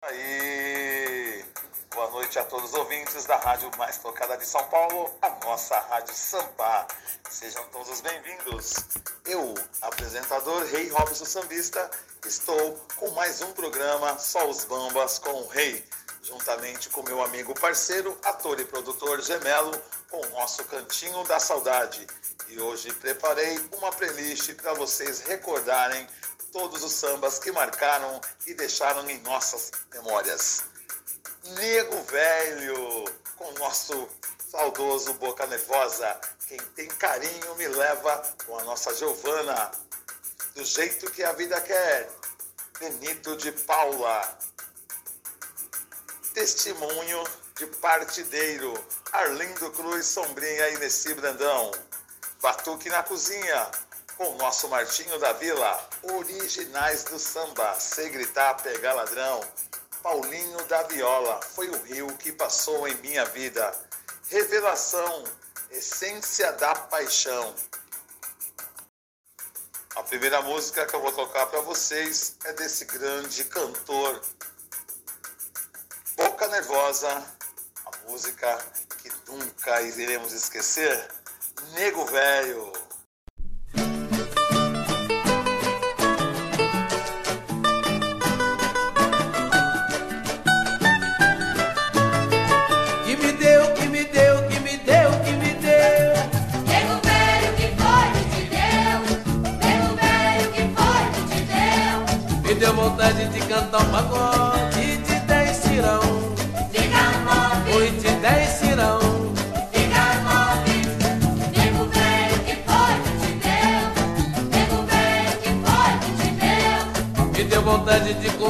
Aí, boa noite a todos os ouvintes da rádio mais tocada de São Paulo, a nossa Rádio Sampa. Sejam todos bem-vindos. Eu, apresentador Rei Robson Sambista, estou com mais um programa Só os Bambas com o Rei, juntamente com meu amigo parceiro, ator e produtor Gemelo, com o nosso Cantinho da Saudade. E hoje preparei uma playlist para vocês recordarem todos os sambas que marcaram e deixaram em nossas memórias. Nego Velho, com nosso saudoso Boca Nervosa. Quem tem carinho me leva com a nossa Giovana. Do jeito que a vida quer. Benito de Paula. Testemunho de Partideiro. Arlindo Cruz, Sombrinha e Nessi Brandão. Batuque na cozinha com o nosso Martinho da Vila, originais do samba, sem gritar, pegar ladrão. Paulinho da Viola, foi o rio que passou em minha vida. Revelação, essência da paixão. A primeira música que eu vou tocar para vocês é desse grande cantor, Boca Nervosa, a música que nunca iremos esquecer, Nego Velho. Cantar um pagode de dez tirão. Fica move. Oi, de dez tirão. Fica move. Nego velho que foi que te deu. Nego velho que foi que te deu. Me deu vontade de comer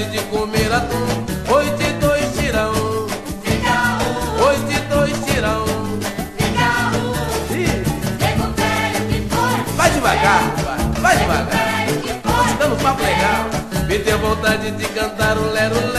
vontade de comer atum. Oi, de dois tirão. Fica um. Dois tirão. Fica um. Velho que foi vai devagar, vai, vai devagar. dando um papo legal. Me deu vontade de cantar o lero-lero de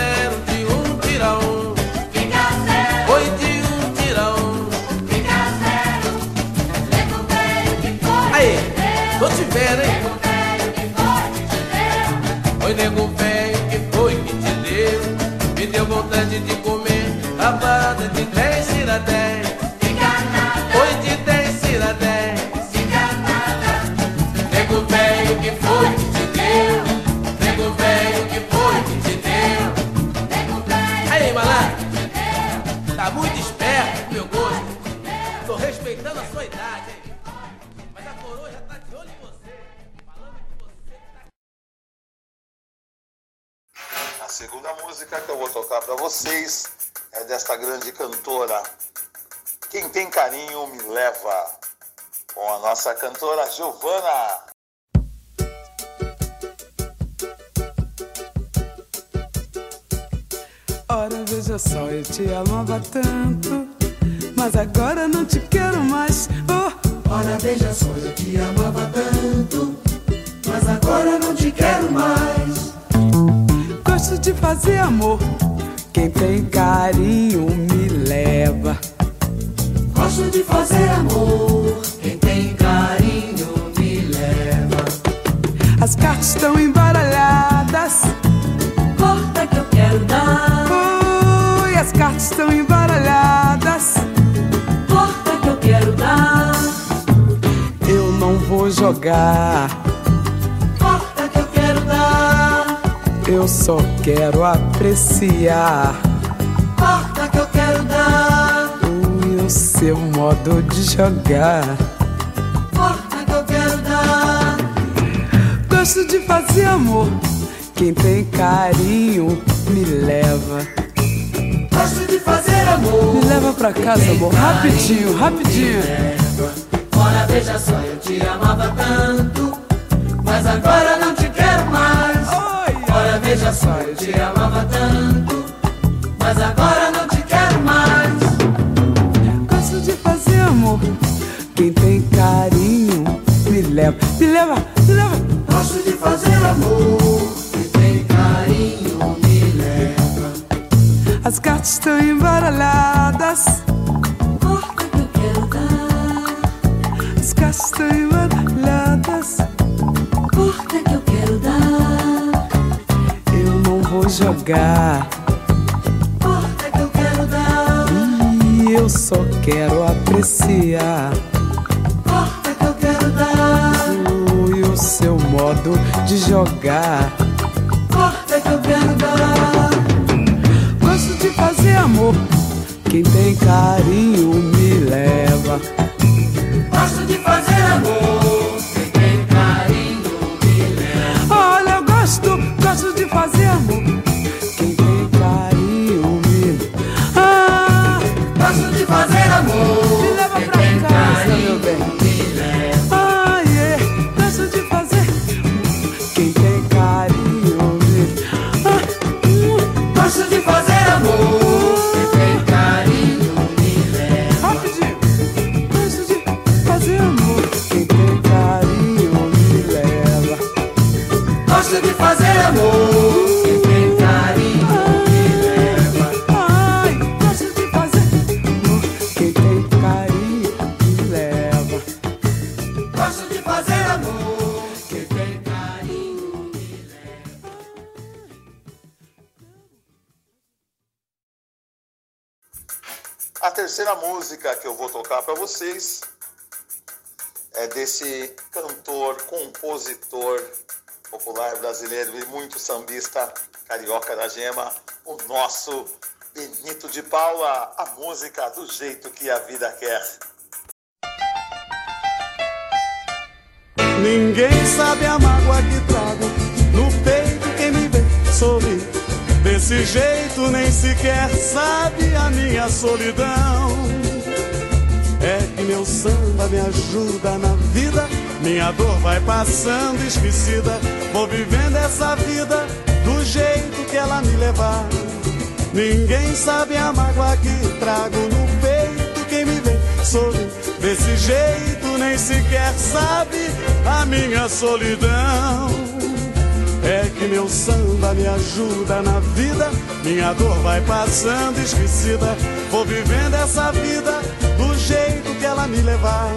vocês é desta grande cantora. Quem tem carinho me leva. Com a nossa cantora Giovana. Ora, veja só, eu te amava tanto, mas agora não te quero mais. Oh. Ora, veja só, eu te amava tanto, mas agora não te quero mais. Gosto de fazer amor quem tem carinho me leva. Gosto de fazer amor, quem tem carinho me leva. As cartas estão embaralhadas. Corta que eu quero dar, Oi, as cartas estão embaralhadas. corta que eu quero dar. Eu não vou jogar. Eu só quero apreciar corta que eu quero dar. o seu modo de jogar. Corta que eu quero dar, Gosto de fazer amor. Quem tem carinho me leva. gosto de fazer amor. Me leva pra casa, amor. Rapidinho, rapidinho. Ora, veja só, eu te amava tanto, mas agora não te veja só, eu te amava tanto, mas agora não te quero mais. Gosto de fazer amor. Quem tem carinho me leva. Me leva, me leva. Gosto de fazer amor, que tem carinho me leva. As cartas estão embaralhadas. Corta que eu quero dar, As cartas estão embaralhadas. corta que jogar. corta que eu quero dar, E eu só quero apreciar corta que eu quero dar, o, o seu modo de jogar. corta que eu quero dar. Gosto de fazer amor. Quem tem carinho me leva. Gosto de fazer amor, música que eu vou tocar para vocês é desse cantor, compositor popular brasileiro e muito sambista, carioca da gema, o nosso Benito de Paula, a música do jeito que a vida quer. Ninguém sabe a mágoa que trago no peito quem me vê sorrir. Desse jeito nem sequer sabe a minha solidão. É que meu samba me ajuda na vida, minha dor vai passando esquecida. Vou vivendo essa vida do jeito que ela me levar. Ninguém sabe a mágoa que trago no peito quem me vê sorrir. Desse jeito nem sequer sabe a minha solidão. É que meu samba me ajuda na vida, minha dor vai passando esquecida. Vou vivendo essa vida ela me levar.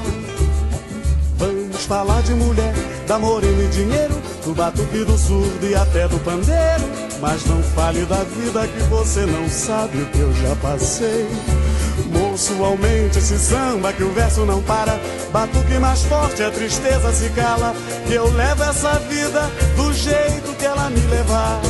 Vamos falar de mulher, da morena e dinheiro, do batuque do surdo e até do pandeiro. Mas não fale da vida que você não sabe o que eu já passei. Moço, aumente esse samba que o verso não para. Batuque mais forte, a tristeza se cala. Que eu levo essa vida do jeito que ela me levar.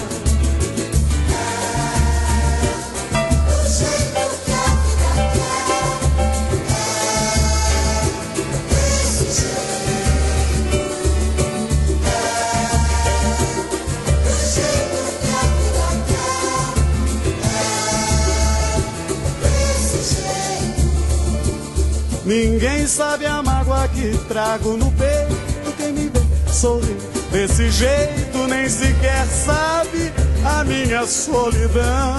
Ninguém sabe a mágoa que trago no peito. Quem me vê sorrir desse jeito nem sequer sabe a minha solidão.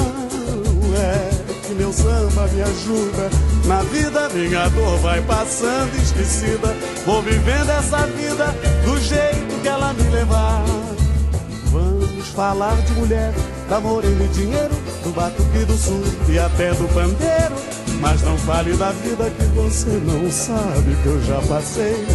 moleque, meu samba me ajuda. Na vida minha dor vai passando esquecida. Vou vivendo essa vida do jeito que ela me levar. Vamos falar de mulher, da morena e dinheiro, do batuque do sul e até do pandeiro. Mas não fale da vida que você não sabe que eu já passei.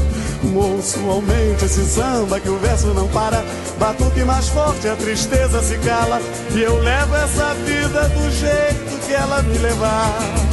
Moço, aumente esse samba que o verso não para. Batuque mais forte, a tristeza se cala. E eu levo essa vida do jeito que ela me levar.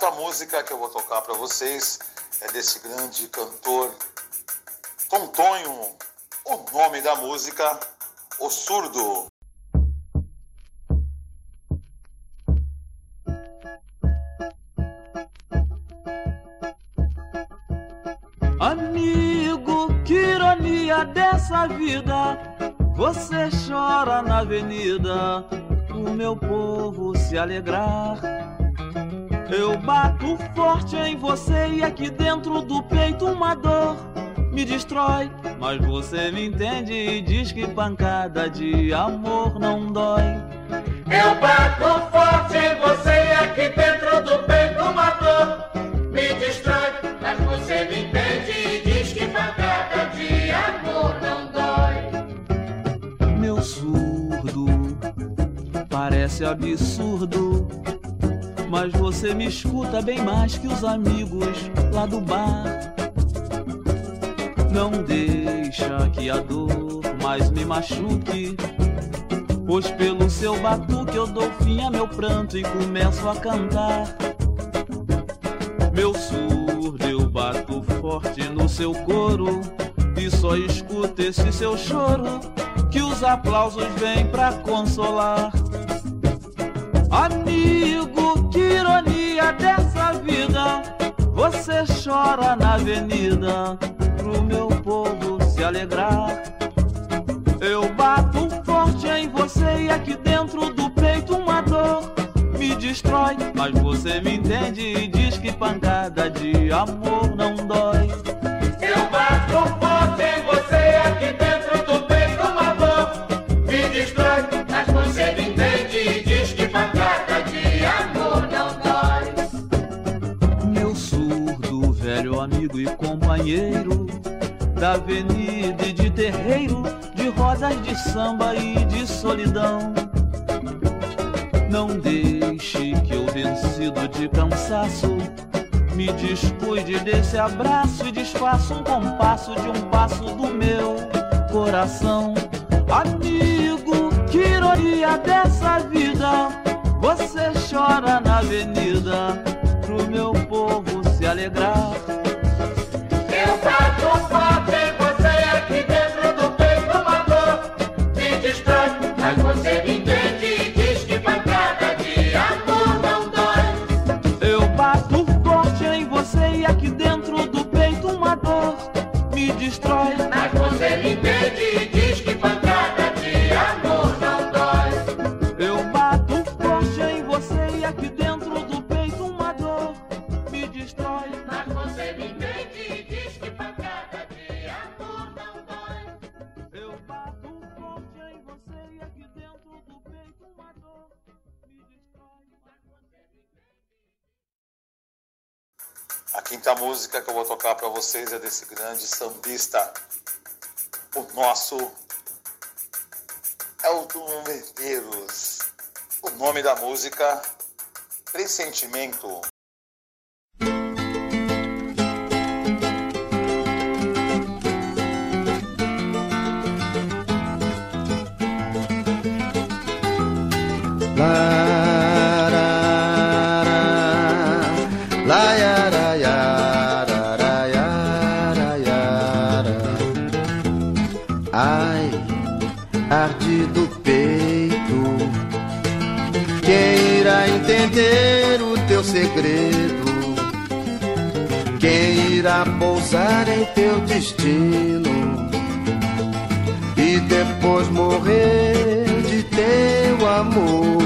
Quarta música que eu vou tocar para vocês é desse grande cantor Tom Tonho. O nome da música, O Surdo. Amigo, que ironia dessa vida. Você chora na avenida, o meu povo se alegrar. Eu bato forte em você e aqui dentro do peito uma dor me destrói. Mas você me entende e diz que pancada de amor não dói. Eu bato forte em você e aqui dentro do peito uma dor me destrói. Mas você me entende e diz que pancada de amor não dói. Meu surdo parece absurdo. Mas você me escuta bem mais que os amigos lá do bar. Não deixa que a dor mais me machuque. Pois pelo seu batuque eu dou fim a meu pranto e começo a cantar. Meu surdo eu bato forte no seu coro. E só escuta esse seu choro. Que os aplausos vêm pra consolar. Amigo, ironia dessa vida. Você chora na avenida pro meu povo se alegrar. Eu bato forte em você e aqui dentro do peito uma dor me destrói. Mas você me entende e diz que pancada de amor não dói. Da avenida e de terreiro, de rodas de samba e de solidão. Não deixe que eu, vencido de cansaço, me descuide desse abraço e desfaça um compasso de um passo do meu coração. Amigo, que ironia dessa vida, você chora na avenida pro meu povo se alegrar. Eu bato forte A quinta música que eu vou tocar para vocês é desse grande sambista, o nosso Elton Medeiros. O nome da música, Pressentimento. Entender o teu segredo. Quem irá pousar em teu destino e depois morrer de teu amor?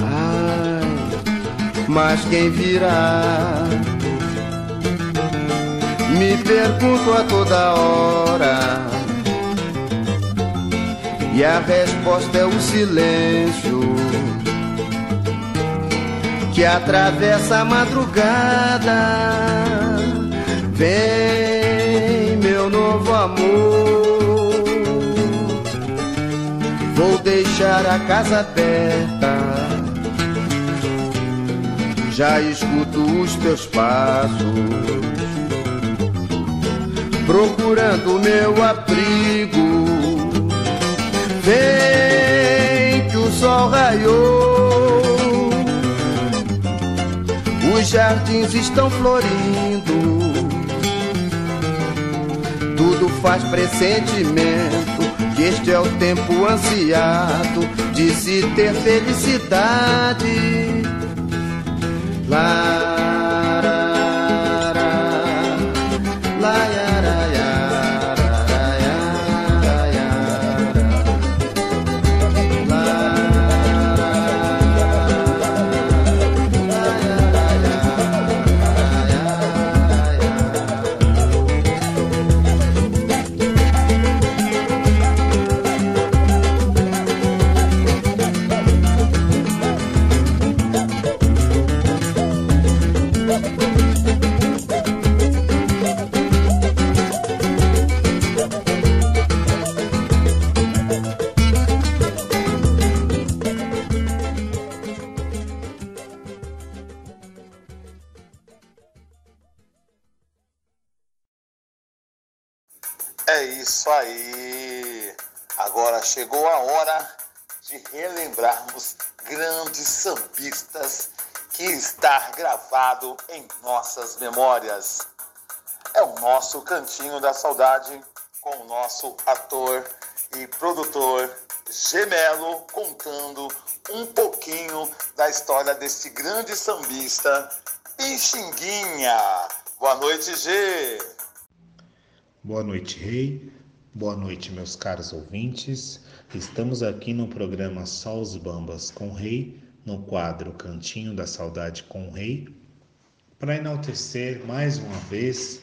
Ai, mas quem virá? Me pergunto a toda hora. E a resposta é o silêncio que atravessa a madrugada. Vem, meu novo amor. Vou deixar a casa aberta. Já escuto os teus passos procurando meu abrigo. Vem que o sol raiou, os jardins estão florindo. Tudo faz pressentimento que este é o tempo ansiado de se ter felicidade. Lá grandes sambistas que está gravado em nossas memórias. É o nosso cantinho da saudade com o nosso ator e produtor Gemelo contando um pouquinho da história desse grande sambista Pixinguinha. Boa noite, G. Boa noite, Rei. Boa noite, meus caros ouvintes. Estamos aqui no programa Só os Bambas com o Rei, no quadro Cantinho da Saudade com o Rei, para enaltecer mais uma vez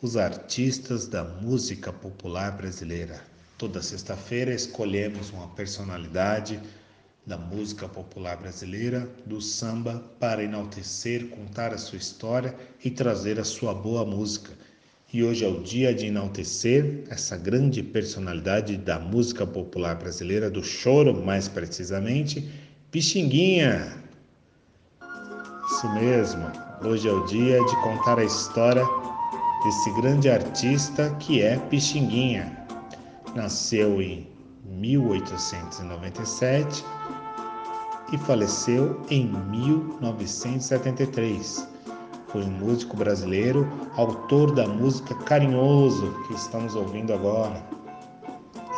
os artistas da música popular brasileira. Toda sexta-feira escolhemos uma personalidade da música popular brasileira, do samba, para enaltecer, contar a sua história e trazer a sua boa música. E hoje é o dia de enaltecer essa grande personalidade da música popular brasileira, do choro mais precisamente, Pixinguinha. Isso mesmo, hoje é o dia de contar a história desse grande artista que é Pixinguinha. Nasceu em 1897 e faleceu em 1973 foi um músico brasileiro, autor da música Carinhoso, que estamos ouvindo agora,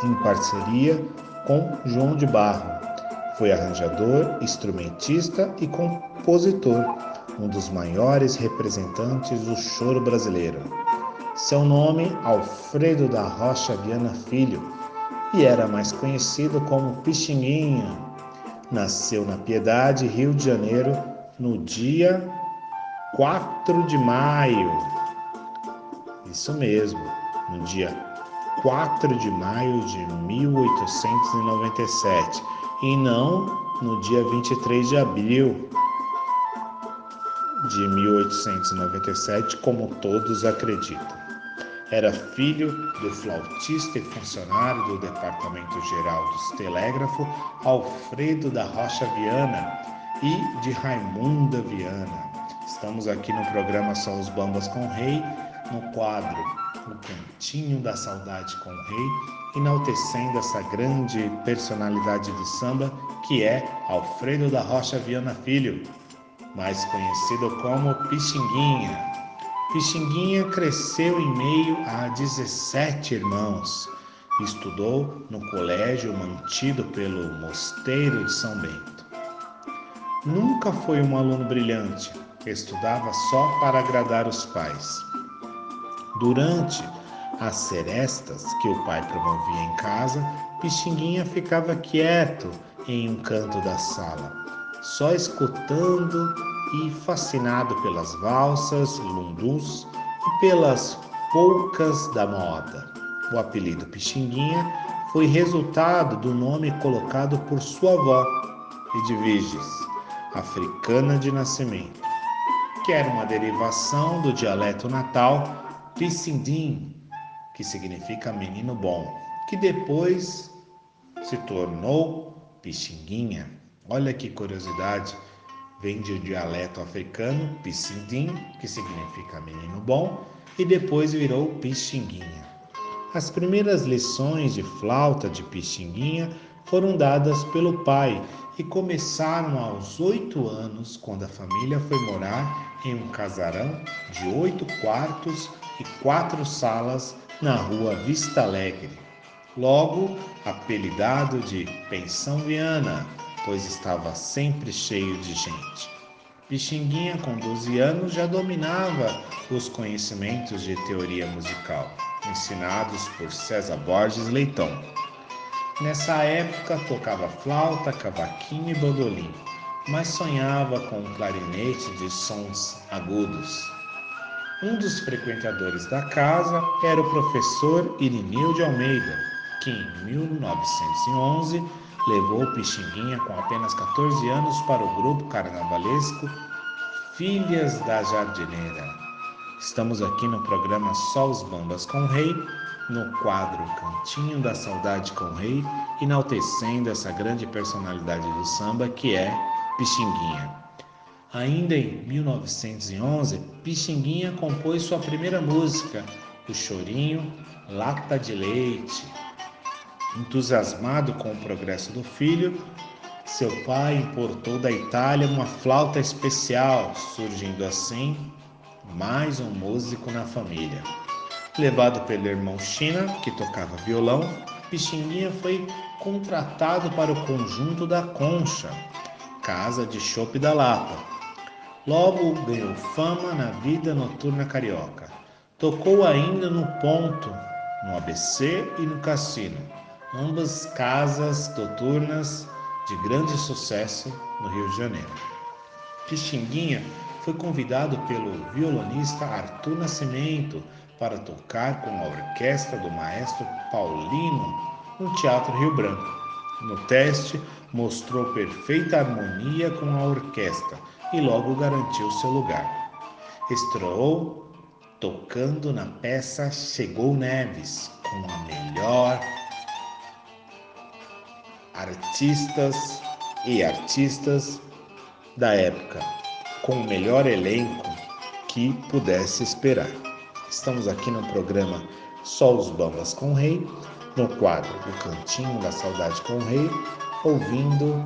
em parceria com João de Barro. Foi arranjador, instrumentista e compositor, um dos maiores representantes do choro brasileiro. Seu nome, Alfredo da Rocha Viana Filho, e era mais conhecido como Pixinguinha. Nasceu na Piedade, Rio de Janeiro, no dia 4 de maio. Isso mesmo, no dia 4 de maio de 1897 e não no dia 23 de abril de 1897, como todos acreditam. Era filho do flautista e funcionário do Departamento Geral dos Telégrafo Alfredo da Rocha Viana e de Raimunda Viana. Estamos aqui no programa Só os Bambas com o Rei, no quadro O Cantinho da Saudade com o Rei, enaltecendo essa grande personalidade do samba que é Alfredo da Rocha Viana Filho, mais conhecido como Pixinguinha. Pixinguinha cresceu em meio a 17 irmãos. Estudou no colégio mantido pelo Mosteiro de São Bento. Nunca foi um aluno brilhante, estudava só para agradar os pais. Durante as serestas que o pai promovia em casa, Pixinguinha ficava quieto em um canto da sala, só escutando e fascinado pelas valsas, lundus e pelas polcas da moda. O apelido Pixinguinha foi resultado do nome colocado por sua avó, Edviges, africana de nascimento, que era uma derivação do dialeto natal Pissindim, que significa menino bom, que depois se tornou Pixinguinha. Olha que curiosidade, vem de dialeto africano Pissindim, que significa menino bom, e depois virou Pixinguinha. As primeiras lições de flauta de Pixinguinha foram dadas pelo pai e começaram aos oito anos, quando a família foi morar em um casarão de oito quartos e quatro salas na rua Vista Alegre. Logo, apelidado de Pensão Viana, pois estava sempre cheio de gente. Pixinguinha, com 12 anos, já dominava os conhecimentos de teoria musical, ensinados por César Borges Leitão. Nessa época, tocava flauta, cavaquinho e bandolim, mas sonhava com um clarinete de sons agudos. Um dos frequentadores da casa era o professor Irineu de Almeida, que em 1911 levou Pixinguinha com apenas 14 anos para o grupo carnavalesco Filhas da Jardineira. Estamos aqui no programa Só os Bambas com o Rei, no quadro Cantinho da Saudade com o Rei, enaltecendo essa grande personalidade do samba que é Pixinguinha. Ainda em 1911, Pixinguinha compôs sua primeira música, O Chorinho Lata de Leite. Entusiasmado com o progresso do filho, seu pai importou da Itália uma flauta especial, surgindo assim mais um músico na família. Levado pelo irmão China, que tocava violão, Pixinguinha foi contratado para o conjunto da Concha, casa de chope da Lapa. Logo ganhou fama na vida noturna carioca. Tocou ainda no Ponto, no ABC e no Cassino, ambas casas noturnas de grande sucesso no Rio de Janeiro. Pixinguinha foi convidado pelo violonista Arthur Nascimento para tocar com a orquestra do maestro Paulino no Teatro Rio Branco. No teste, mostrou perfeita harmonia com a orquestra e logo garantiu seu lugar. Estreou tocando na peça Chegou Neves, com a melhor artistas e artistas da época, com o melhor elenco que pudesse esperar. Estamos aqui no programa Só os Bambas com o Rei, no quadro O Cantinho da Saudade com o Rei, ouvindo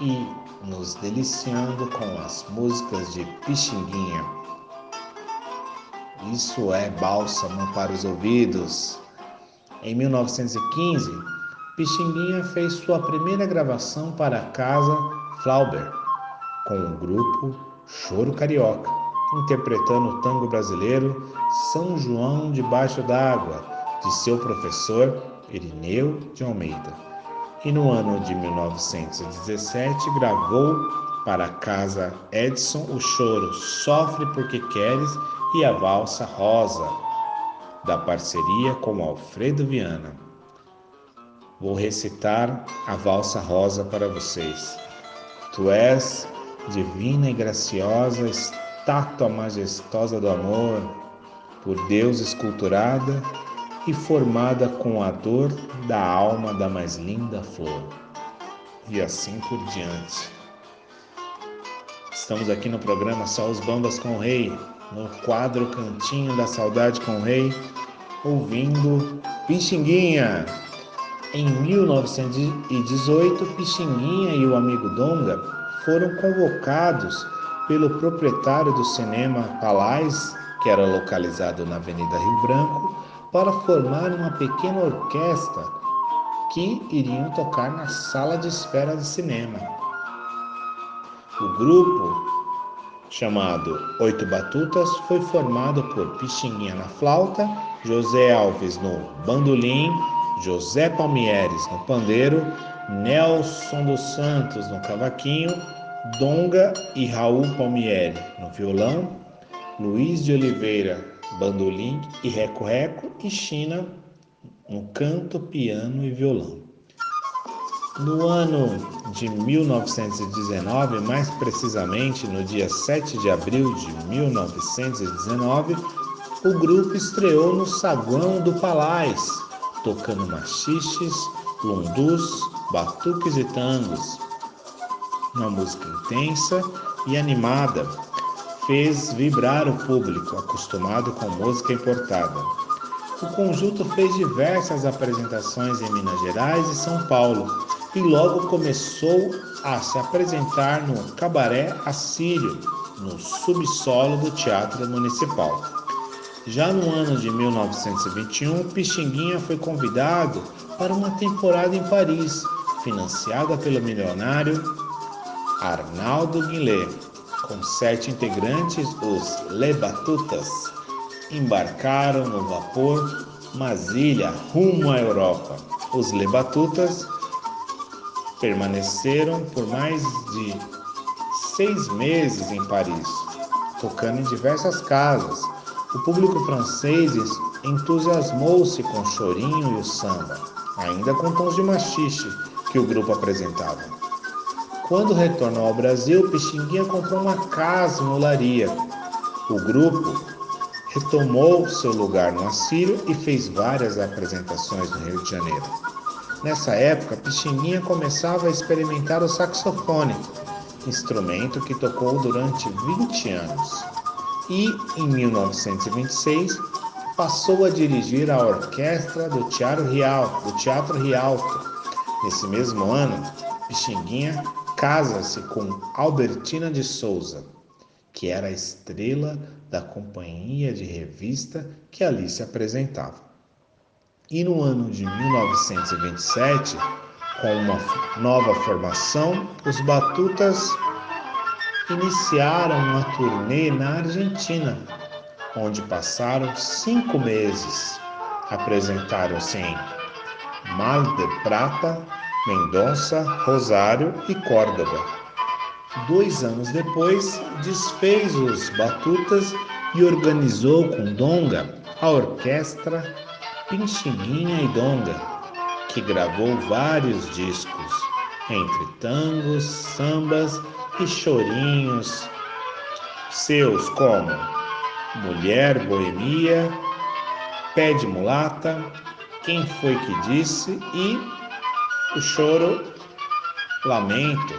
e nos deliciando com as músicas de Pixinguinha. Isso é bálsamo para os ouvidos. Em 1915, Pixinguinha fez sua primeira gravação para a casa Flauber, com o grupo Choro Carioca, interpretando o tango brasileiro São João debaixo d'água, de seu professor Irineu de Almeida. E no ano de 1917 gravou para a casa Edson o choro Sofre Porque Queres e a valsa Rosa, da parceria com Alfredo Viana. Vou recitar a valsa rosa para vocês. Tu és divina e graciosa, estátua majestosa do amor, por Deus esculturada e formada com a dor da alma da mais linda flor. E assim por diante. Estamos aqui no programa Só os Bambas com o Rei, no quadro Cantinho da Saudade com o Rei, ouvindo Pixinguinha. Em 1918, Pixinguinha e o amigo Donga foram convocados pelo proprietário do cinema Palais, que era localizado na Avenida Rio Branco, para formar uma pequena orquestra que iriam tocar na sala de espera de cinema. O grupo, chamado Oito Batutas, foi formado por Pixinguinha na flauta, José Alves no bandolim, José Palmieres no pandeiro, Nelson dos Santos no cavaquinho, Donga e Raul Palmieri no violão, Luiz de Oliveira bandolim e reco-reco e China no canto, piano e violão. No ano de 1919, mais precisamente no dia 7 de abril de 1919, o grupo estreou no saguão do Palais, tocando machiches, lundus, batuques e tangos. Uma música intensa e animada fez vibrar o público acostumado com música importada. O conjunto fez diversas apresentações em Minas Gerais e São Paulo e logo começou a se apresentar no Cabaré Assírio, no subsolo do Teatro Municipal. Já no ano de 1921, Pixinguinha foi convidado para uma temporada em Paris, financiada pelo milionário Arnaldo Guillet. Com sete integrantes, os Le Batutas embarcaram no vapor Masilha rumo à Europa. Os Le Batutas permaneceram por mais de seis meses em Paris, tocando em diversas casas. O público francês entusiasmou-se com o chorinho e o samba, ainda com tons de machixe que o grupo apresentava. Quando retornou ao Brasil, Pixinguinha comprou uma casa em Olaria. O grupo retomou seu lugar no Assírio e fez várias apresentações no Rio de Janeiro. Nessa época, Pixinguinha começava a experimentar o saxofone, instrumento que tocou durante 20 anos. E, em 1926, passou a dirigir a orquestra do Teatro Rialto. Do Teatro Rialto. Nesse mesmo ano, Pixinguinha casa-se com Albertina de Souza, que era a estrela da companhia de revista que ali se apresentava. E no ano de 1927, com uma nova formação, os Batutas iniciaram uma turnê na Argentina, onde passaram cinco meses. Apresentaram-se em Mar de Prata, Mendonça, Rosário e Córdoba. Dois anos depois, desfez os Batutas e organizou com Donga a orquestra Pinchiguinha e Donga, que gravou vários discos, entre tangos, sambas e chorinhos seus como Mulher Boemia, Pé de Mulata, Quem Foi Que Disse e O Choro Lamento,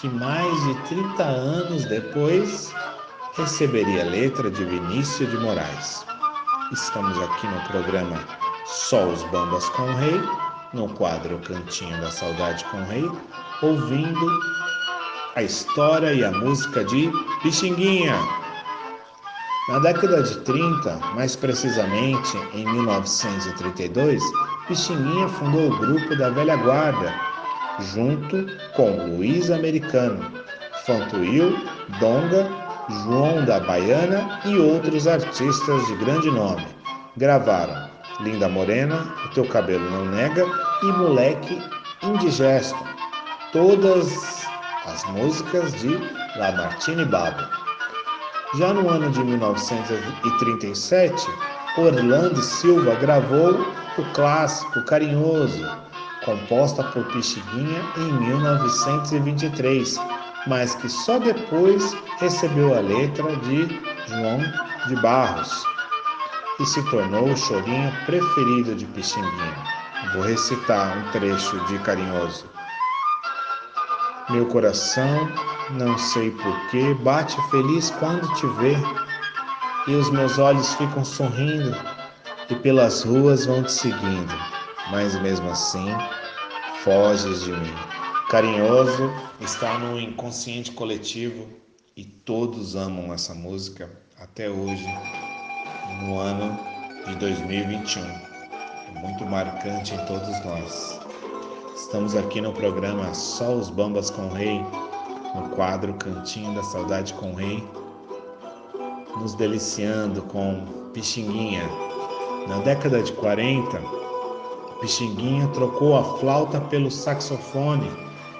que mais de 30 anos depois receberia a letra de Vinícius de Moraes. Estamos aqui no programa Só os Bambas com o Rei, no quadro Cantinho da Saudade com o Rei, ouvindo a história e a música de Pixinguinha. Na década de 30, mais precisamente em 1932, Pixinguinha fundou o grupo da Velha Guarda, junto com Luiz Americano, Fantuil, Donga, João da Baiana e outros artistas de grande nome. Gravaram Linda Morena, O Teu Cabelo Não Nega e Moleque Indigesto. Todas as músicas de Lamartine Babo. Já no ano de 1937, Orlando Silva gravou o clássico Carinhoso, composta por Pixinguinha em 1923, mas que só depois recebeu a letra de João de Barros e se tornou o chorinho preferido de Pixinguinha. Vou recitar um trecho de Carinhoso. Meu coração, não sei porquê, bate feliz quando te vê, e os meus olhos ficam sorrindo, e pelas ruas vão te seguindo, mas mesmo assim, foges de mim. Carinhoso está no inconsciente coletivo e todos amam essa música até hoje, no ano de 2021. É muito marcante em todos nós. Estamos aqui no programa Só os Bambas com o Rei, no quadro Cantinho da Saudade com o Rei, nos deliciando com Pixinguinha. Na década de 40, Pixinguinha trocou a flauta pelo saxofone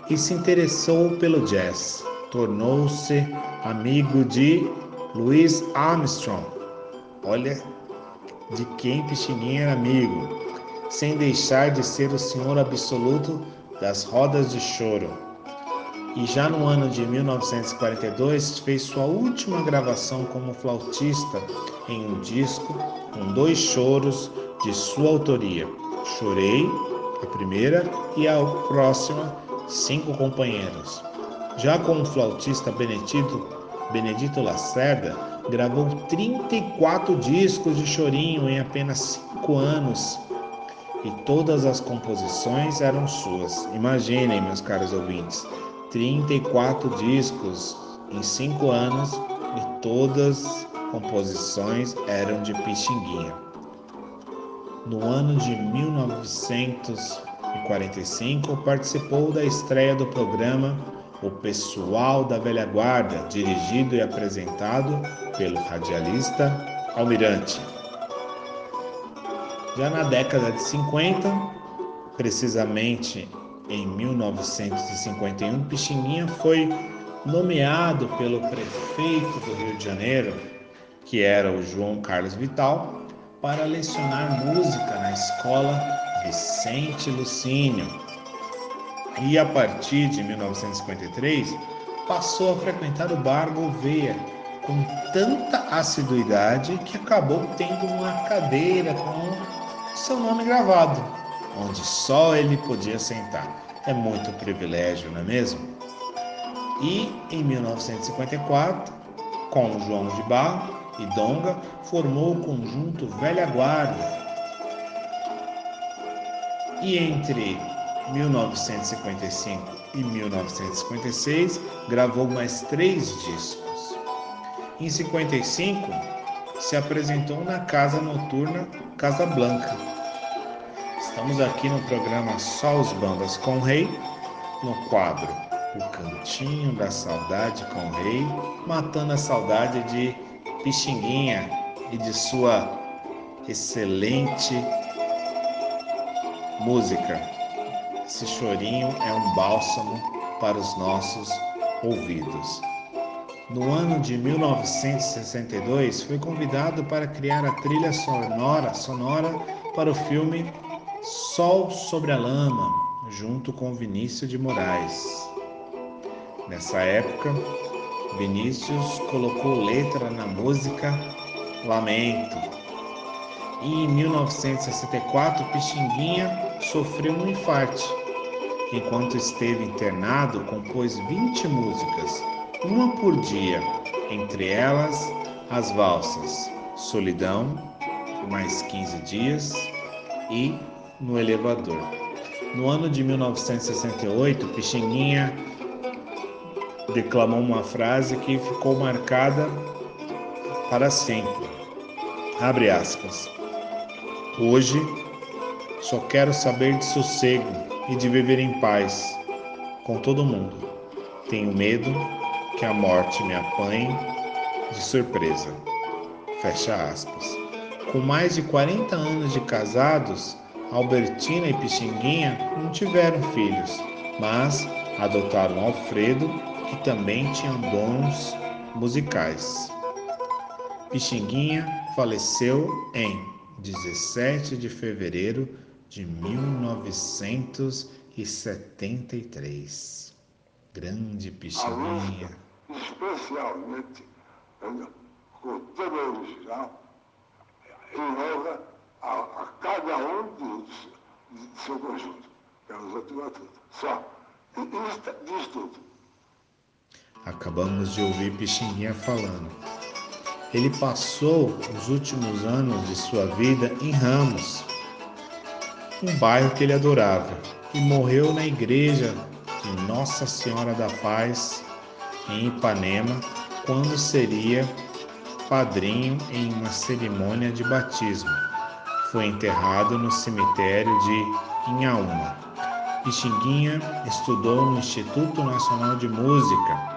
e se interessou pelo jazz. Tornou-se amigo de Louis Armstrong. Olha de quem Pixinguinha era amigo, sem deixar de ser o senhor absoluto das rodas de choro. E já no ano de 1942 fez sua última gravação como flautista em um disco com dois choros de sua autoria. Chorei, a primeira, e a próxima, Cinco Companheiros. Já como flautista Benedito, Benedito Lacerda, gravou 34 discos de chorinho em apenas 5 anos e todas as composições eram suas. Imaginem, meus caros ouvintes, 34 discos em 5 anos e todas as composições eram de Pixinguinha. No ano de 1945, participou da estreia do programa O Pessoal da Velha Guarda, dirigido e apresentado pelo radialista Almirante. Já na década de 50, precisamente em 1951, Pixinguinha foi nomeado pelo prefeito do Rio de Janeiro, que era o João Carlos Vital, para lecionar música na escola Vicente Lucínio. E a partir de 1953, passou a frequentar o Bar Gouveia com tanta assiduidade que acabou tendo uma cadeira com seu nome gravado, onde só ele podia sentar. É muito privilégio, não é mesmo? E em 1954, com João de Barro e Donga, formou o conjunto Velha Guarda. E entre 1955 e 1956 gravou mais três discos. Em 55 se apresentou na Casa Noturna Casa Blanca. Estamos aqui no programa Só os Bandas com o Rei, no quadro O Cantinho da Saudade com o Rei, matando a saudade de Pixinguinha e de sua excelente música. Esse chorinho é um bálsamo para os nossos ouvidos. No ano de 1962, foi convidado para criar a trilha sonora, sonora para o filme Sol sobre a Lama, junto com Vinícius de Moraes. Nessa época, Vinícius colocou letra na música Lamento. E em 1964, Pixinguinha sofreu um infarte. Enquanto esteve internado, compôs 20 músicas, uma por dia, entre elas as valsas Solidão, mais 15 dias e No Elevador. No ano de 1968, Pixinguinha declamou uma frase que ficou marcada para sempre. Abre aspas. Hoje só quero saber de sossego e de viver em paz com todo mundo. Tenho medo que a morte me apanhe de surpresa. Fecha aspas. Com mais de 40 anos de casados, Albertina e Pixinguinha não tiveram filhos, mas adotaram Alfredo, que também tinha dons musicais. Pixinguinha faleceu em 17 de fevereiro de 1973. Grande Pixinguinha. especialmente a cultura original, em a, a cada um de seu conjunto. Tudo. Só. E diz tudo. Acabamos de ouvir Pixinguinha falando. Ele passou os últimos anos de sua vida em Ramos, um bairro que ele adorava, e morreu na igreja de Nossa Senhora da Paz, em Ipanema, quando seria padrinho em uma cerimônia de batismo. Foi enterrado no cemitério de Inhaúma. Pixinguinha estudou no Instituto Nacional de Música,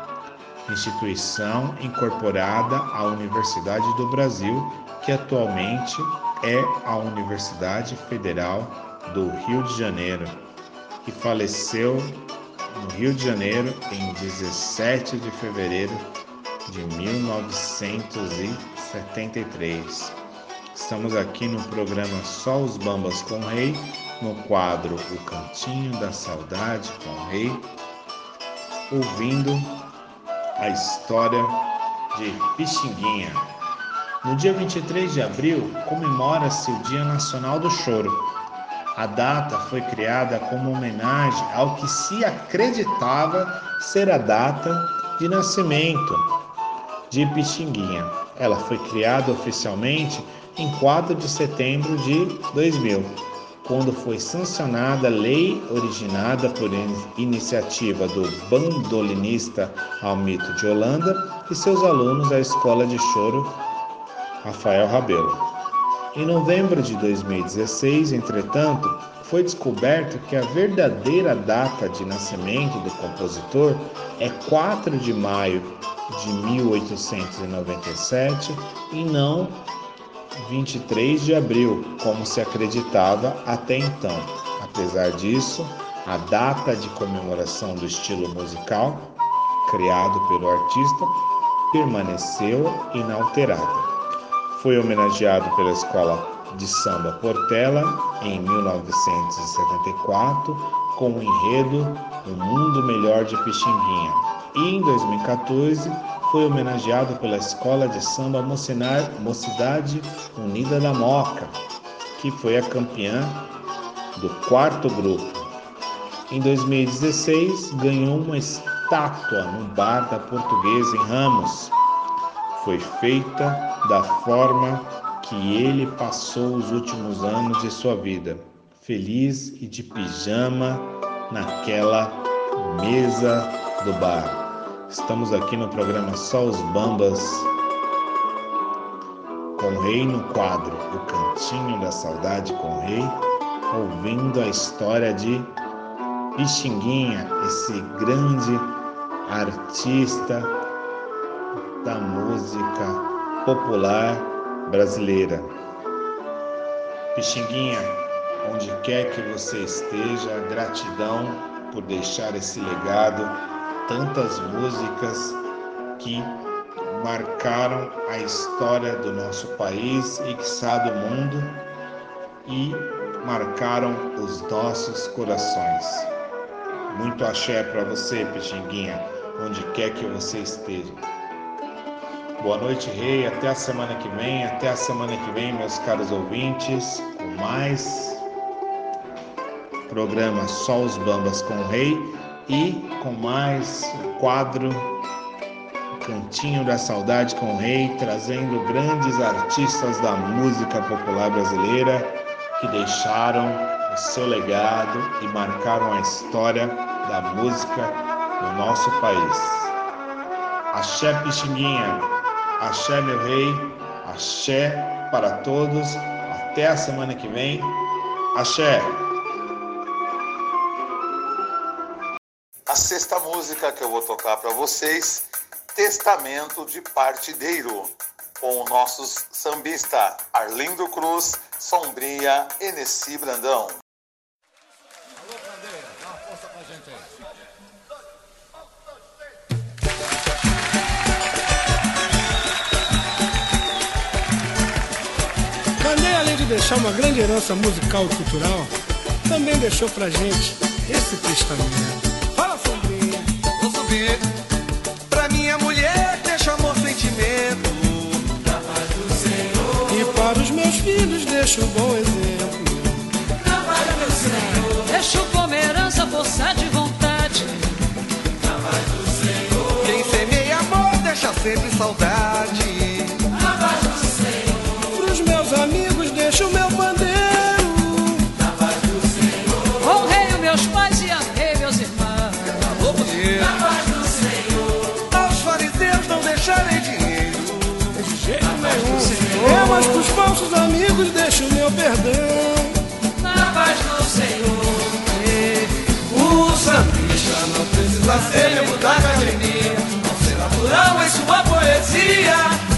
instituição incorporada à Universidade do Brasil, que atualmente é a Universidade Federal do Rio de Janeiro, e faleceu no Rio de Janeiro em 17 de fevereiro de 1973. Estamos aqui no programa Só os Bambas com o Rei, no quadro O Cantinho da Saudade com o Rei, ouvindo a história de Pixinguinha. No dia 23 de abril, comemora-se o Dia Nacional do Choro. A data foi criada como homenagem ao que se acreditava ser a data de nascimento de Pixinguinha. Ela foi criada oficialmente em 4 de setembro de 2000, quando foi sancionada a lei originada por iniciativa do bandolinista Almito de Holanda e seus alunos da Escola de Choro Rafael Rabelo. Em novembro de 2016, entretanto, foi descoberto que a verdadeira data de nascimento do compositor é 4 de maio de 1897 e não 23 de abril, como se acreditava até então. Apesar disso, a data de comemoração do estilo musical, criado pelo artista, permaneceu inalterada. Foi homenageado pela Escola de Samba Portela em 1974 com o enredo O Mundo Melhor de Pixinguinha e em 2014 foi homenageado pela Escola de Samba Mocidade Unida da Moca, que foi a campeã do quarto grupo. Em 2016, ganhou uma estátua no Bar da Portuguesa em Ramos. Foi feita da forma que ele passou os últimos anos de sua vida, feliz e de pijama naquela mesa do bar. Estamos aqui no programa Só os Bambas com o Rei no quadro O Cantinho da Saudade com o Rei, ouvindo a história de Pixinguinha, esse grande artista da música popular brasileira. Pixinguinha, onde quer que você esteja, gratidão por deixar esse legado tantas músicas que marcaram a história do nosso país e que sabe o mundo e marcaram os nossos corações. Muito axé para você, Pixinguinha, onde quer que você esteja. Boa noite, Rei. Até a semana que vem. Até a semana que vem, meus caros ouvintes, com mais programa Só os Bambas com o Rei e com mais o quadro Cantinho da Saudade com o Rei, trazendo grandes artistas da música popular brasileira que deixaram o seu legado e marcaram a história da música no nosso país. Axé Pixinguinha, axé meu rei, axé para todos. Até a semana que vem. Axé. Música que eu vou tocar para vocês, Testamento de Partideiro, com o nosso sambista Arlindo Cruz, Sombria, Enessi Brandão. Deixar uma grande herança musical e cultural, também deixou pra gente esse testamento. Pra minha mulher, deixa amor sentimento. Da paz do Senhor. E para os meus filhos deixo um bom exemplo. Da paz do Senhor. Deixo como herança força de vontade. Da paz do Senhor. Quem semeia amor deixa sempre saudade. Não deixarem dinheiro. De jeito nenhum. É, mas pros falsos amigos deixo o meu perdão. Da paz do Senhor. precisa ser membro da academia. Ao ser natural em sua poesia,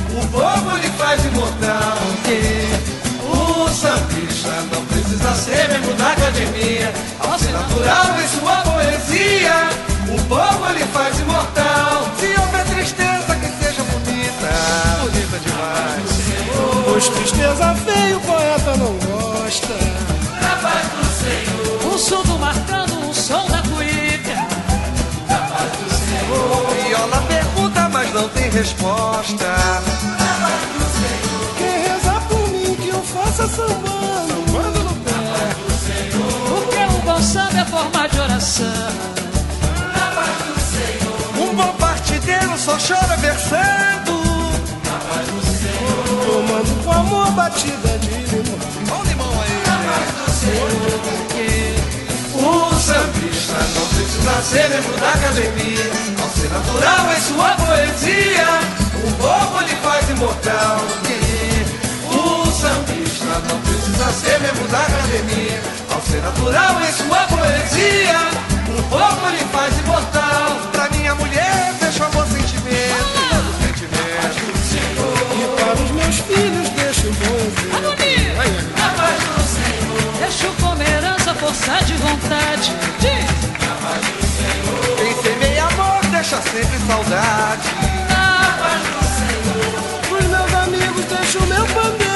o povo lhe faz imortal. O sambista não precisa ser membro da academia. Ao ser natural em sua poesia, o povo lhe faz imortal. Demais. Pois tristeza feia o poeta não gosta. Paz do Senhor. O surdo marcando o som da cuíca. Na paz do Senhor. Viola pergunta, mas não tem resposta. Na paz do Senhor. Quem rezar por mim que eu faça sambando, manda no pé. Porque o bom samba é forma de oração. Paz do Senhor. Um bom partideiro só chora versando. Batida de limão. Olha o limão aí. Na paz do Senhor. O sambista não precisa ser membro da academia. Ao ser natural em sua poesia, o povo lhe faz imortal. O sambista não precisa ser membro da academia. Ao ser natural em sua poesia, o povo lhe faz imortal. Pra minha mulher, deixa o amor sentimento. sentimento. E para os meus filhos deixa Na paz do Senhor. Deixo como herança força de vontade. Diz. Na paz do Senhor. Quem semeia amor, deixa sempre saudade. Na paz do Senhor. Os meus amigos deixa o meu pandeiro.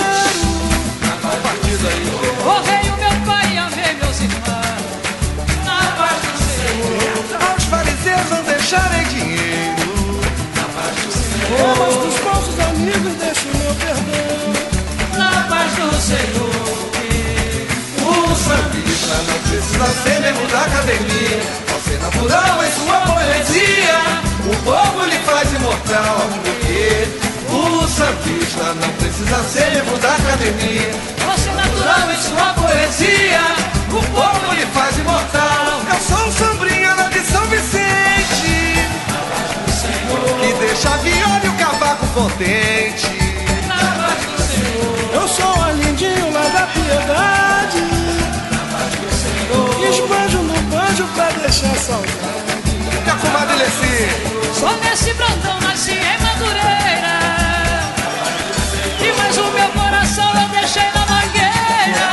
Partido aí. Honrei o meu pai e amei meus irmãos. Na paz do Senhor. Aos fariseus não deixarem dinheiro. Na paz do Senhor. mas dos falsos amigos deixa o meu perdão. Do Senhor. O sambista não precisa ser membro da academia. Ao ser natural em sua poesia, o povo lhe faz imortal. Porque o sambista não precisa ser membro da academia. Você natural em sua poesia. O povo lhe faz imortal. Eu sou um sambrinha lá de São Vicente. Que deixa a viola e o cavaco contente. Eu sou a lindinho lá da piedade. Esbanjo no banjo pra deixar saudade. Comadre Leci. Só nesse Brandão nasci em Madureira. E mais o meu coração eu deixei na mangueira.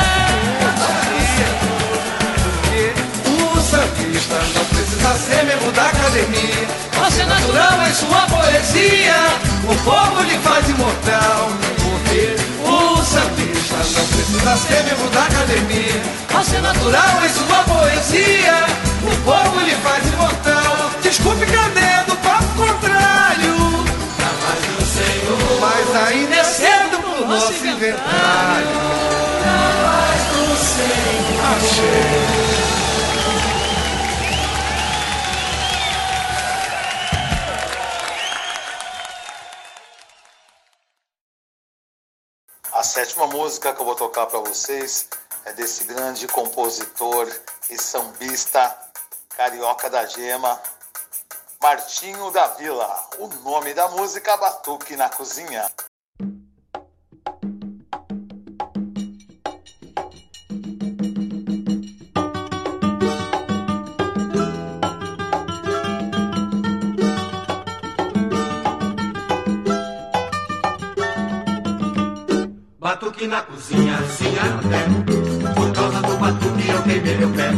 O sambista não precisa ser membro da academia. Você é natural em sua poesia, o povo lhe faz imortal. Porque o sambista não precisa ser membro da academia. Você Natural em sua poesia, o povo lhe faz imortal. Desculpe, cadê do papo contrário? Mas ainda é cedo pro nosso inventário. A sétima música que eu vou tocar para vocês é desse grande compositor e sambista carioca da gema, Martinho da Vila. O nome da música Batuque na Cozinha. Batuque na cozinha, sim até. Por causa do batuque eu queimei meu pé.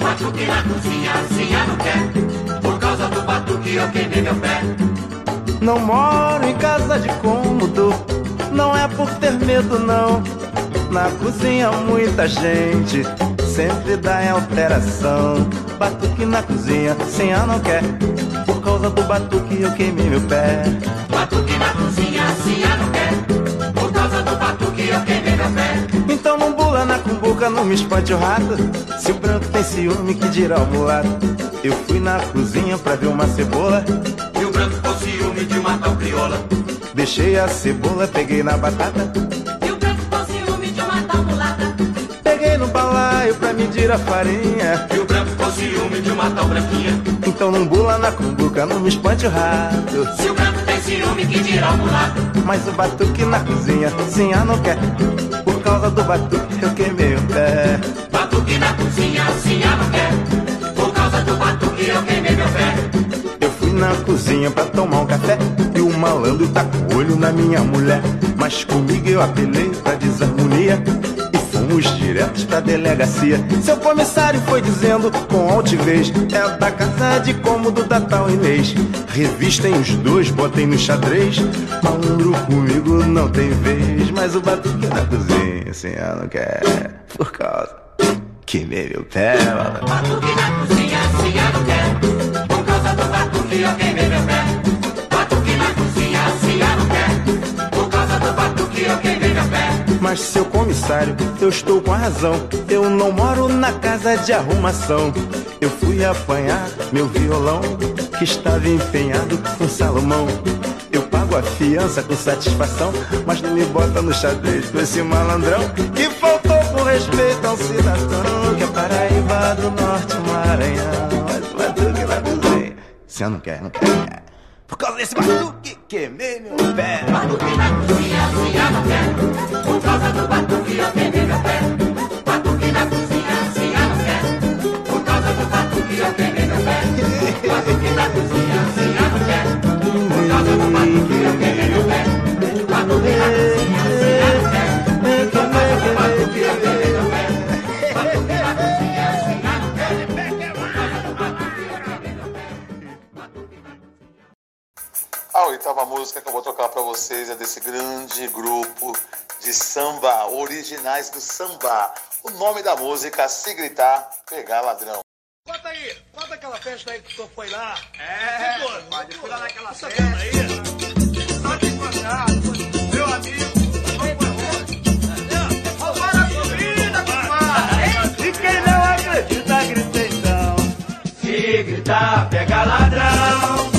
Batuque na cozinha, sim não quer. Por causa do batuque eu queimei meu pé. Não moro em casa de cômodo, não é por ter medo não. Na cozinha muita gente, sempre dá em alteração. Batuque na cozinha, sem a não quer. Por causa do batuque eu queimei meu pé. Batuque na cozinha, sim não quer. Meu pé. Então não bula na cumbuca, não me espante o rato. Se o branco tem ciúme, que dirá o mulato. Eu fui na cozinha pra ver uma cebola. E o branco com ciúme de uma tal crioula. Deixei a cebola, peguei na batata. E o branco com ciúme de uma tal mulata. Peguei no balaio pra medir a farinha. E o branco com ciúme de uma tal branquinha. Então não bula na cumbuca, não me espante o rato. Se o branco tem ciúme, que dirá o mulato. Mas o batuque na cozinha, sim, não quer. Por causa do batuque eu queimei o pé. Batuque na cozinha, sim não quer. Por causa do batuque eu queimei meu pé. Eu fui na cozinha pra tomar um café E o malandro tá com olho na minha mulher Mas comigo eu apelei pra desarmonia fomos diretos pra delegacia. Seu comissário foi dizendo com altivez É da casa de cômodo da tal Inês. Revistem os dois, botem no xadrez. Malandro comigo não tem vez Mas o batuque na cozinha, assim, eu não quero. Por causa Queimei meu pé, malandro. Batuque na cozinha, assim eu não quero. Por causa do batuque eu queimei meu pé. Mas seu comissário, eu estou com a razão. Eu não moro na casa de arrumação. Eu fui apanhar meu violão, que estava empenhado com Salomão. Eu pago a fiança com satisfação, mas não me bota no xadrez com esse malandrão que faltou com respeito ao cidadão que é Paraíba do Norte, Maranhão. Mas batuque cozinha, se eu não quer, não quer, não quer. Por causa desse batuque, queimei meu pé. Batuque na cozinha. Por causa do batuque eu queimei meu pé. Batuque na cozinha, eu não quero. Por causa do batuque eu queimei meu pé. Batuque na cozinha, eu não quero. Por causa do batuque eu queimei meu pé. Batuque na cozinha, eu não quero. Por causa do eu A oitava música que eu vou tocar para vocês é desse grande grupo de samba, originais do samba. O nome da música, Se Gritar, Pegar Ladrão. Conta aí, conta aquela festa aí que o senhor foi lá. É, Pô, pode ficar naquela festa. aí. Só te encontrar, meu amigo. A. E quem não acredita, grita então. Se gritar, pega ladrão.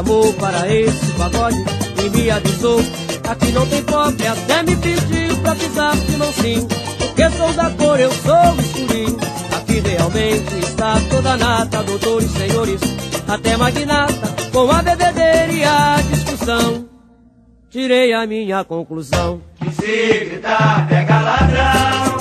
Chamou para esse pagode e me avisou. Aqui não tem pobre, até me pediu pra pisar de mansinho. Porque sou da cor, eu sou escurinho. Aqui realmente está toda nata, doutores, senhores, até magnata, com a bebedeira e a discussão. Tirei a minha conclusão. Se gritar, pega ladrão.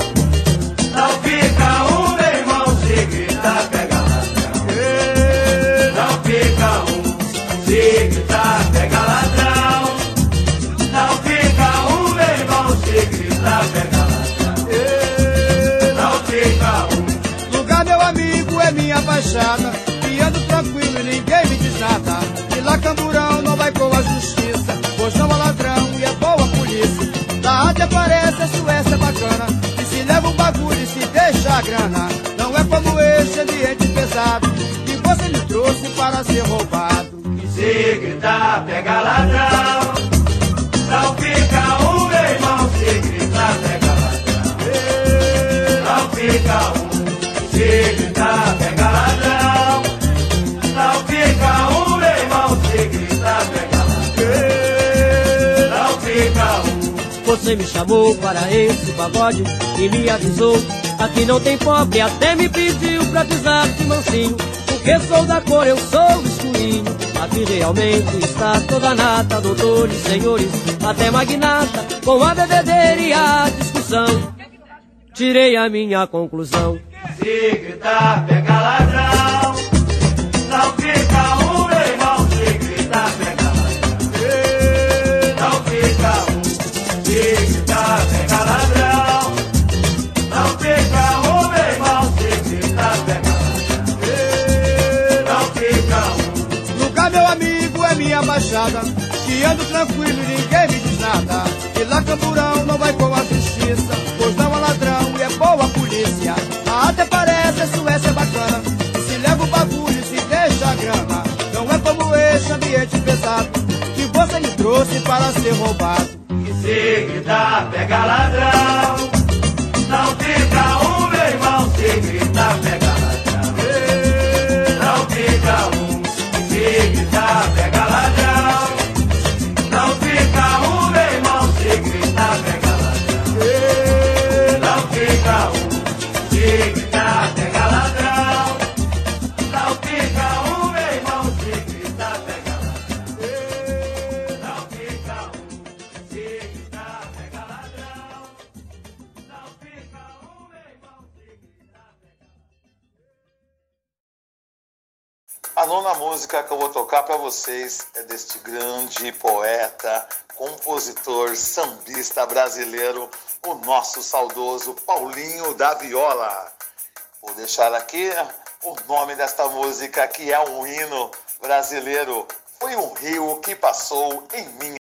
Baixada. E ando tranquilo e ninguém me diz nada. E lá camburão não vai com a justiça. Pois não há ladrão e é boa polícia. Da área aparece a Suécia bacana. E se leva um bagulho e se deixa a grana. Não é como esse ambiente pesado. Que você me trouxe para ser roubado. Se gritar, pega ladrão. Você me chamou para esse pagode e me avisou. Aqui não tem pobre, até me pediu pra pisar de mansinho. Porque sou da cor, eu sou escurinho. Aqui realmente está toda nata, doutores, senhores, até magnata, com a bebedeira e a discussão. Tirei a minha conclusão. Se gritar, pega ladrão. Baixada. Que ando tranquilo e ninguém me diz nada. E lá camburão não vai com a justiça. Pois não há ladrão e é boa a polícia. Até parece a Suécia bacana. E se leva o bagulho e se deixa a grana. Não é como esse ambiente pesado. Que você me trouxe para ser roubado. Se gritar, pega ladrão. Não fica um, meu irmão. Se gritar, pega A nona música que eu vou tocar para vocês é deste grande poeta, compositor, sambista brasileiro, o nosso saudoso Paulinho da Viola. Vou deixar aqui o nome desta música que é um hino brasileiro. Foi um rio que passou em minha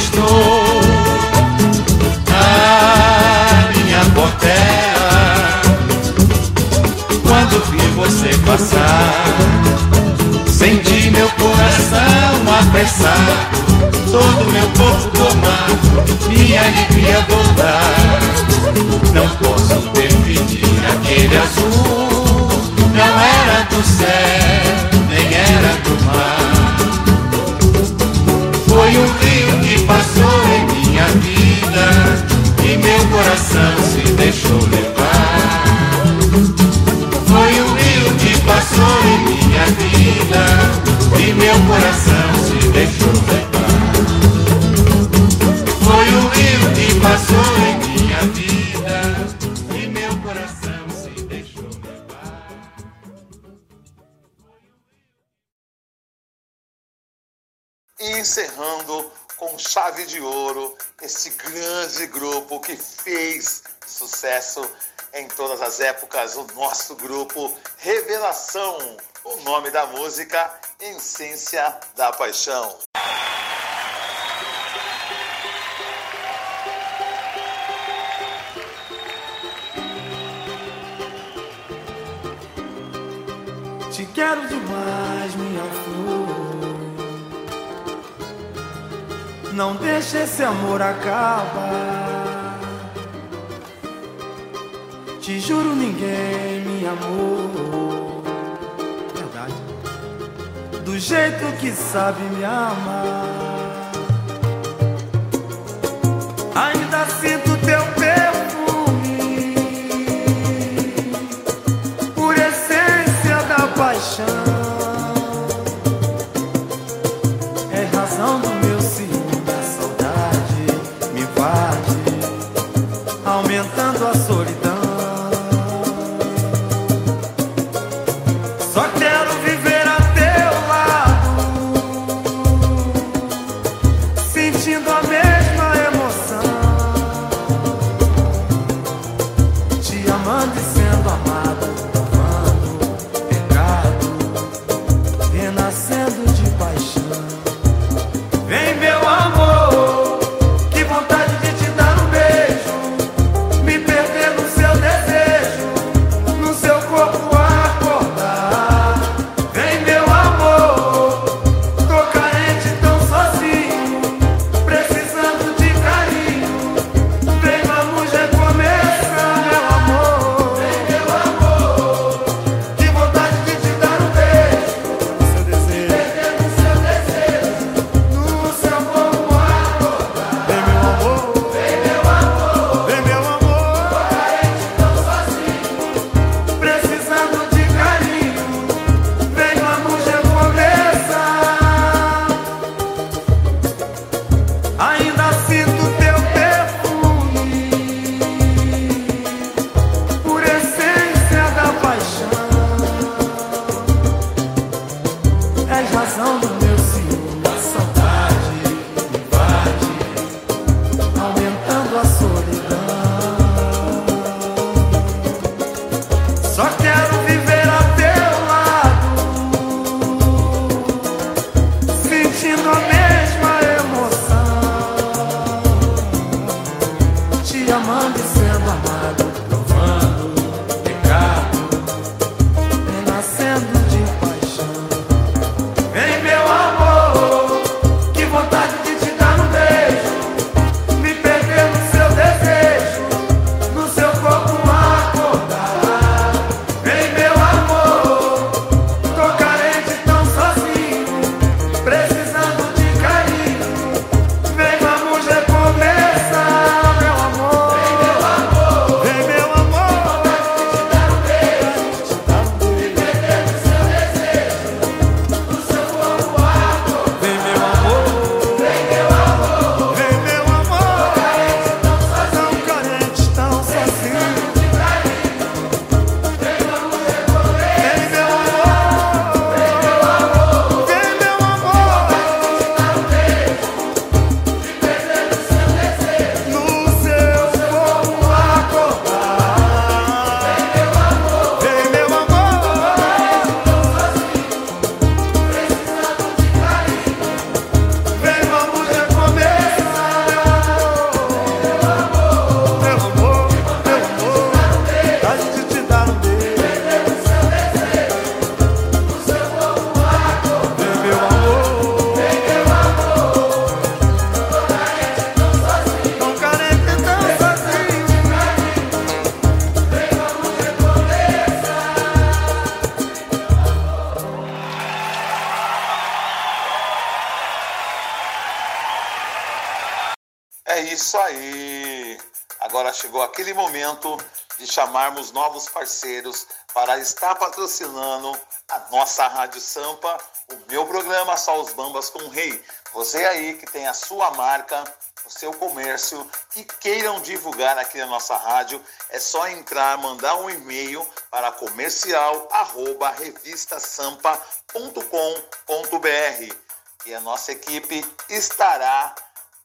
conquistou. A minha Portela, quando vi você passar, senti meu coração apressar, todo meu corpo tomar, minha alegria voltar. Não posso definir aquele azul, não era do céu, nem era do mar. Coração se deixou levar. Foi um que passou em minha vida e meu coração se deixou levar. Foi um que passou em minha vida e meu coração se deixou levar. Encerrando com chave de ouro esse grande grupo que fez sucesso em todas as épocas, o nosso grupo Revelação, o nome da música Essência da Paixão. Te quero demais, minha Não deixa esse amor acabar. Te juro, ninguém me amou. Verdade. Do jeito que sabe me amar. Ainda sinto É isso aí. Agora chegou aquele momento de chamarmos novos parceiros para estar patrocinando a nossa Rádio Sampa, o meu programa Só os Bambas com o Rei. Você aí que tem a sua marca, o seu comércio, que queiram divulgar aqui na nossa rádio, é só entrar, mandar um e-mail para comercial arroba revistasampa.com.br e a nossa equipe estará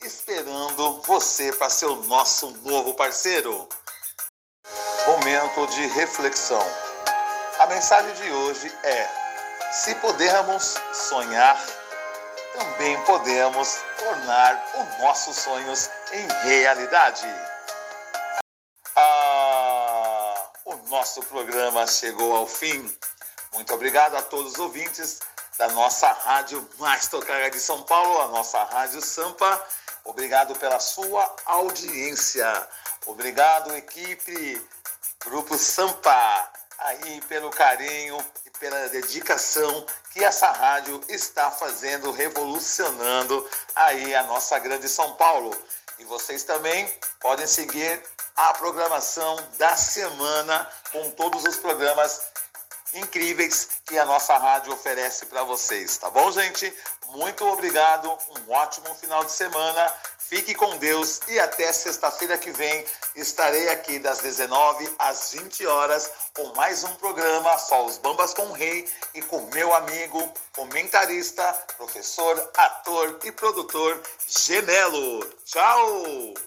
esperando você para ser o nosso novo parceiro. Momento de reflexão. A mensagem de hoje é: se pudermos sonhar, também podemos tornar os nossos sonhos em realidade. Ah, o nosso programa chegou ao fim. Muito obrigado a todos os ouvintes da nossa rádio mais tocada de São Paulo, a nossa Rádio Sampa. Obrigado pela sua audiência. Obrigado, equipe Grupo Sampa, aí pelo carinho e pela dedicação que essa rádio está fazendo, revolucionando aí a nossa grande São Paulo. E vocês também podem seguir a programação da semana com todos os programas incríveis que a nossa rádio oferece para vocês, tá bom, gente? Muito obrigado, um ótimo final de semana. Fique com Deus e até sexta-feira que vem estarei aqui das 19 às 20 horas com mais um programa Só os Bambas com o Rei e com meu amigo, comentarista, professor, ator e produtor Genelo. Tchau!